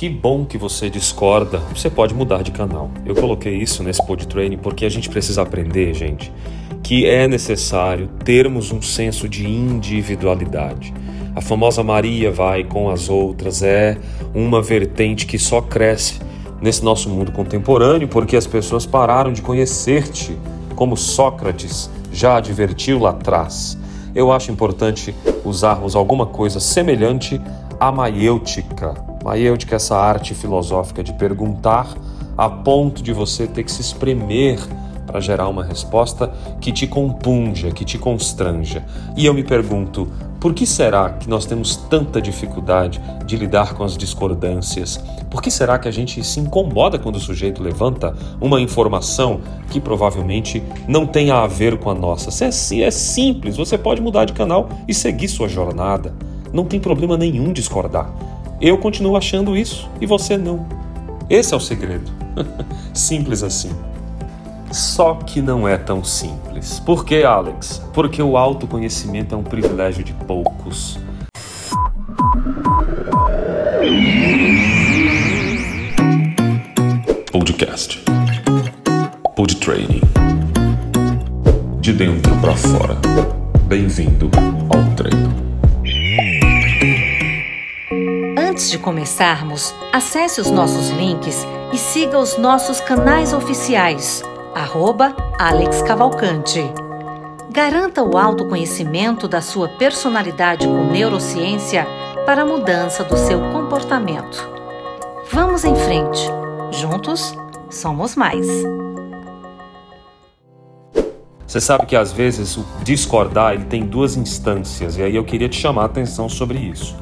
Que bom que você discorda. Você pode mudar de canal. Eu coloquei isso nesse pod training porque a gente precisa aprender, gente, que é necessário termos um senso de individualidade. A famosa Maria vai com as outras é uma vertente que só cresce nesse nosso mundo contemporâneo porque as pessoas pararam de conhecer-te, como Sócrates já advertiu lá atrás. Eu acho importante usarmos alguma coisa semelhante à maiêutica Maiêutica é essa arte filosófica de perguntar a ponto de você ter que se espremer para gerar uma resposta que te compunja, que te constranja. E eu me pergunto, por que será que nós temos tanta dificuldade de lidar com as discordâncias? Por que será que a gente se incomoda quando o sujeito levanta uma informação que provavelmente não tenha a ver com a nossa? Se é, é simples, você pode mudar de canal e seguir sua jornada. Não tem problema nenhum discordar. Eu continuo achando isso e você não. Esse é o segredo. simples assim. Só que não é tão simples. Por que, Alex? Porque o autoconhecimento é um privilégio de poucos. Podcast. Pod Training. De dentro para fora. Bem-vindo ao treino. Antes de começarmos, acesse os nossos links e siga os nossos canais oficiais, arroba Alex Cavalcante. Garanta o autoconhecimento da sua personalidade com neurociência para a mudança do seu comportamento. Vamos em frente. Juntos, somos mais. Você sabe que às vezes o discordar ele tem duas instâncias, e aí eu queria te chamar a atenção sobre isso.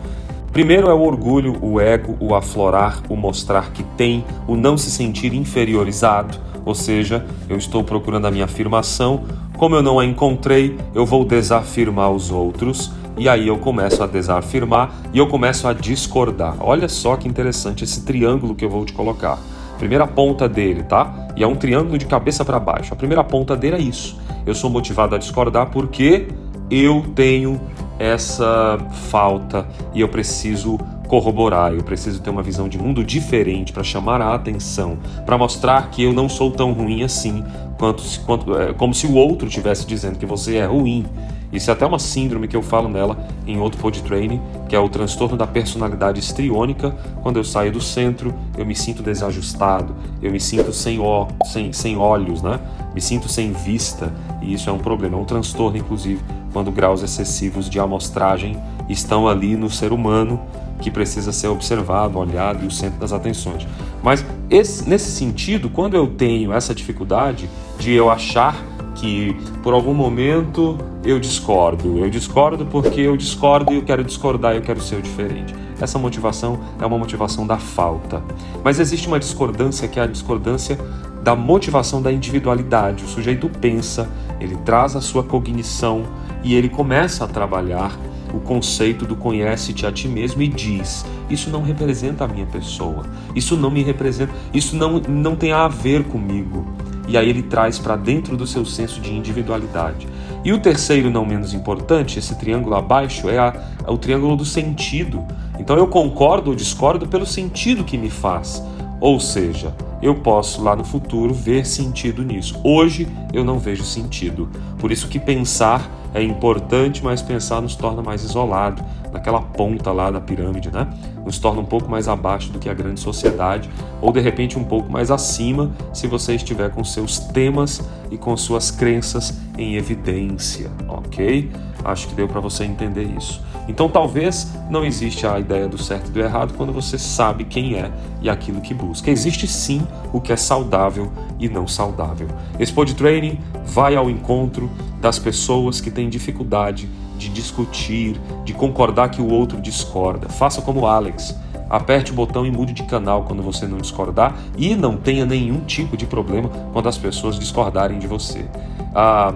Primeiro é o orgulho, o ego, o aflorar, o mostrar que tem, o não se sentir inferiorizado, ou seja, eu estou procurando a minha afirmação, como eu não a encontrei, eu vou desafirmar os outros, e aí eu começo a desafirmar e eu começo a discordar. Olha só que interessante esse triângulo que eu vou te colocar. Primeira ponta dele, tá? E é um triângulo de cabeça para baixo. A primeira ponta dele é isso. Eu sou motivado a discordar porque eu tenho essa falta e eu preciso corroborar, eu preciso ter uma visão de mundo diferente para chamar a atenção, para mostrar que eu não sou tão ruim assim, quanto, quanto é, como se o outro estivesse dizendo que você é ruim. Isso é até uma síndrome que eu falo nela em outro pod training, que é o transtorno da personalidade estriônica. Quando eu saio do centro, eu me sinto desajustado, eu me sinto sem, ó, sem, sem olhos, né? me sinto sem vista, e isso é um problema, é um transtorno, inclusive, quando graus excessivos de amostragem estão ali no ser humano que precisa ser observado, olhado e o centro das atenções. Mas esse, nesse sentido, quando eu tenho essa dificuldade de eu achar que por algum momento eu discordo, eu discordo porque eu discordo e eu quero discordar, eu quero ser diferente. Essa motivação é uma motivação da falta. Mas existe uma discordância que é a discordância da motivação da individualidade. O sujeito pensa, ele traz a sua cognição e ele começa a trabalhar o conceito do conhece-te a ti mesmo e diz: Isso não representa a minha pessoa, isso não me representa, isso não, não tem a ver comigo. E aí ele traz para dentro do seu senso de individualidade. E o terceiro, não menos importante, esse triângulo abaixo, é, a, é o triângulo do sentido. Então eu concordo ou discordo pelo sentido que me faz. Ou seja, eu posso lá no futuro ver sentido nisso. Hoje eu não vejo sentido. Por isso que pensar é importante, mas pensar nos torna mais isolado, naquela ponta lá da pirâmide, né? Nos torna um pouco mais abaixo do que a grande sociedade, ou de repente um pouco mais acima, se você estiver com seus temas e com suas crenças em evidência, ok? Acho que deu para você entender isso. Então talvez não existe a ideia do certo e do errado quando você sabe quem é e aquilo que busca. Existe sim o que é saudável e não saudável. Esse pod training vai ao encontro das pessoas que têm dificuldade de discutir, de concordar que o outro discorda. Faça como Alex. Aperte o botão e mude de canal quando você não discordar e não tenha nenhum tipo de problema quando as pessoas discordarem de você. Ah,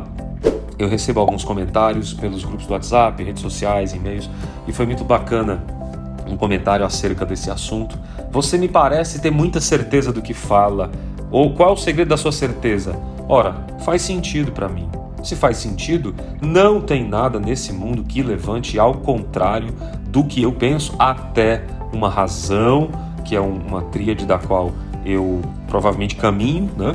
eu recebo alguns comentários pelos grupos do WhatsApp, redes sociais, e-mails, e foi muito bacana um comentário acerca desse assunto. Você me parece ter muita certeza do que fala. Ou qual o segredo da sua certeza? Ora, faz sentido para mim. Se faz sentido, não tem nada nesse mundo que levante ao contrário do que eu penso, até uma razão, que é uma tríade da qual eu provavelmente caminho, né?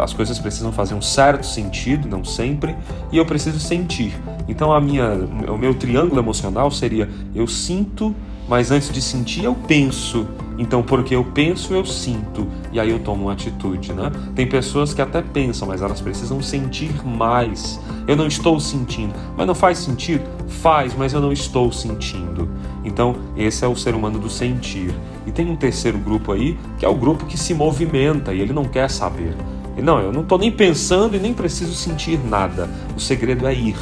As coisas precisam fazer um certo sentido, não sempre, e eu preciso sentir. Então a minha, o meu triângulo emocional seria eu sinto, mas antes de sentir eu penso. Então porque eu penso eu sinto e aí eu tomo uma atitude, né? Tem pessoas que até pensam, mas elas precisam sentir mais. Eu não estou sentindo, mas não faz sentido? Faz, mas eu não estou sentindo. Então esse é o ser humano do sentir. E tem um terceiro grupo aí que é o grupo que se movimenta e ele não quer saber. Não, eu não estou nem pensando e nem preciso sentir nada. O segredo é ir.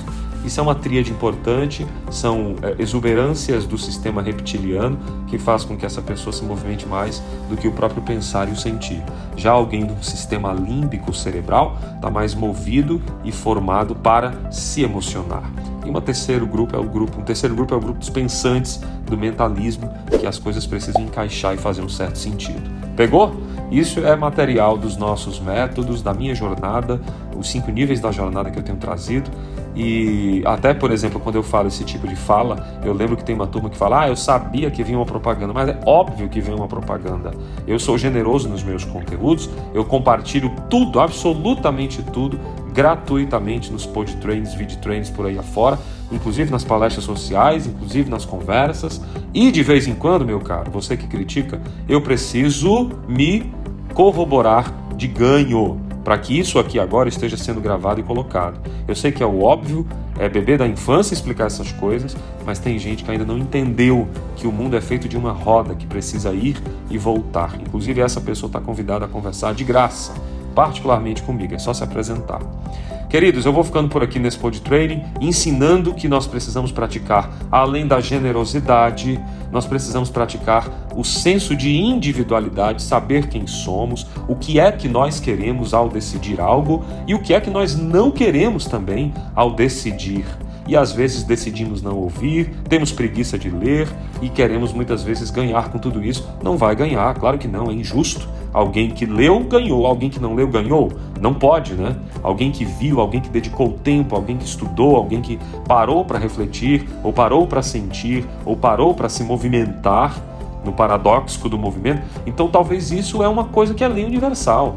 Isso é uma tríade importante, são é, exuberâncias do sistema reptiliano que faz com que essa pessoa se movimente mais do que o próprio pensar e o sentir. Já alguém do sistema límbico cerebral está mais movido e formado para se emocionar. E um terceiro grupo é o grupo, um terceiro grupo é o grupo dos pensantes, do mentalismo, que as coisas precisam encaixar e fazer um certo sentido. Pegou? Isso é material dos nossos métodos, da minha jornada, os cinco níveis da jornada que eu tenho trazido. E até, por exemplo, quando eu falo esse tipo de fala, eu lembro que tem uma turma que fala: Ah, eu sabia que vinha uma propaganda, mas é óbvio que vem uma propaganda. Eu sou generoso nos meus conteúdos, eu compartilho tudo, absolutamente tudo, gratuitamente nos pod trains, video trains por aí afora, inclusive nas palestras sociais, inclusive nas conversas. E de vez em quando, meu caro, você que critica, eu preciso me corroborar de ganho para que isso aqui agora esteja sendo gravado e colocado. Eu sei que é o óbvio, é bebê da infância explicar essas coisas, mas tem gente que ainda não entendeu que o mundo é feito de uma roda que precisa ir e voltar. Inclusive, essa pessoa está convidada a conversar de graça, particularmente comigo, é só se apresentar. Queridos, eu vou ficando por aqui nesse pod training, ensinando que nós precisamos praticar, além da generosidade, nós precisamos praticar o senso de individualidade, saber quem somos, o que é que nós queremos ao decidir algo e o que é que nós não queremos também ao decidir e às vezes decidimos não ouvir, temos preguiça de ler e queremos muitas vezes ganhar com tudo isso. Não vai ganhar, claro que não, é injusto. Alguém que leu, ganhou, alguém que não leu, ganhou. Não pode, né? Alguém que viu, alguém que dedicou tempo, alguém que estudou, alguém que parou para refletir, ou parou para sentir, ou parou para se movimentar no paradoxo do movimento. Então talvez isso é uma coisa que é lei universal,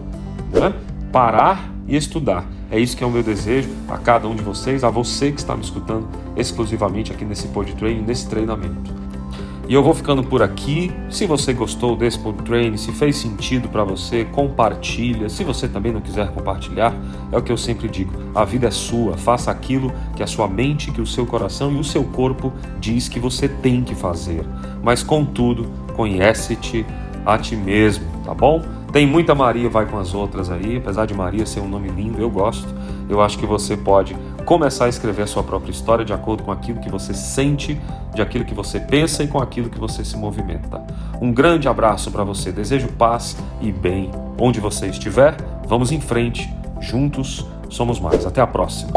né? Parar e estudar. É isso que é o meu desejo a cada um de vocês, a você que está me escutando exclusivamente aqui nesse Pod Training, nesse treinamento. E eu vou ficando por aqui. Se você gostou desse Pod Training, se fez sentido para você, compartilha. Se você também não quiser compartilhar, é o que eu sempre digo: a vida é sua. Faça aquilo que a sua mente, que o seu coração e o seu corpo diz que você tem que fazer. Mas contudo, conhece-te a ti mesmo, tá bom? Tem muita Maria, vai com as outras aí, apesar de Maria ser um nome lindo, eu gosto. Eu acho que você pode começar a escrever a sua própria história de acordo com aquilo que você sente, de aquilo que você pensa e com aquilo que você se movimenta. Um grande abraço para você, desejo paz e bem onde você estiver. Vamos em frente, juntos somos mais. Até a próxima.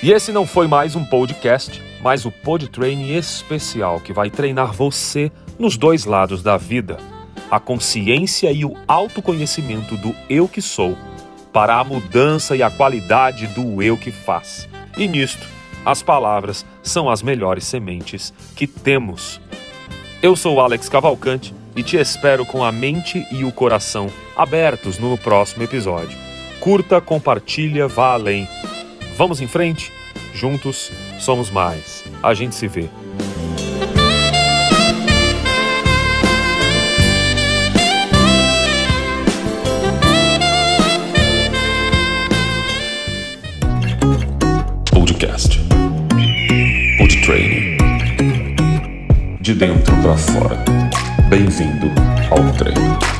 E esse não foi mais um podcast, mas o Pod Training especial que vai treinar você nos dois lados da vida, a consciência e o autoconhecimento do eu que sou, para a mudança e a qualidade do eu que faz. E nisto, as palavras são as melhores sementes que temos. Eu sou Alex Cavalcante e te espero com a mente e o coração abertos no próximo episódio. Curta, compartilha, vá além. Vamos em frente? Juntos somos mais. A gente se vê. Podcast. Pod Training. De dentro para fora. Bem-vindo ao treino.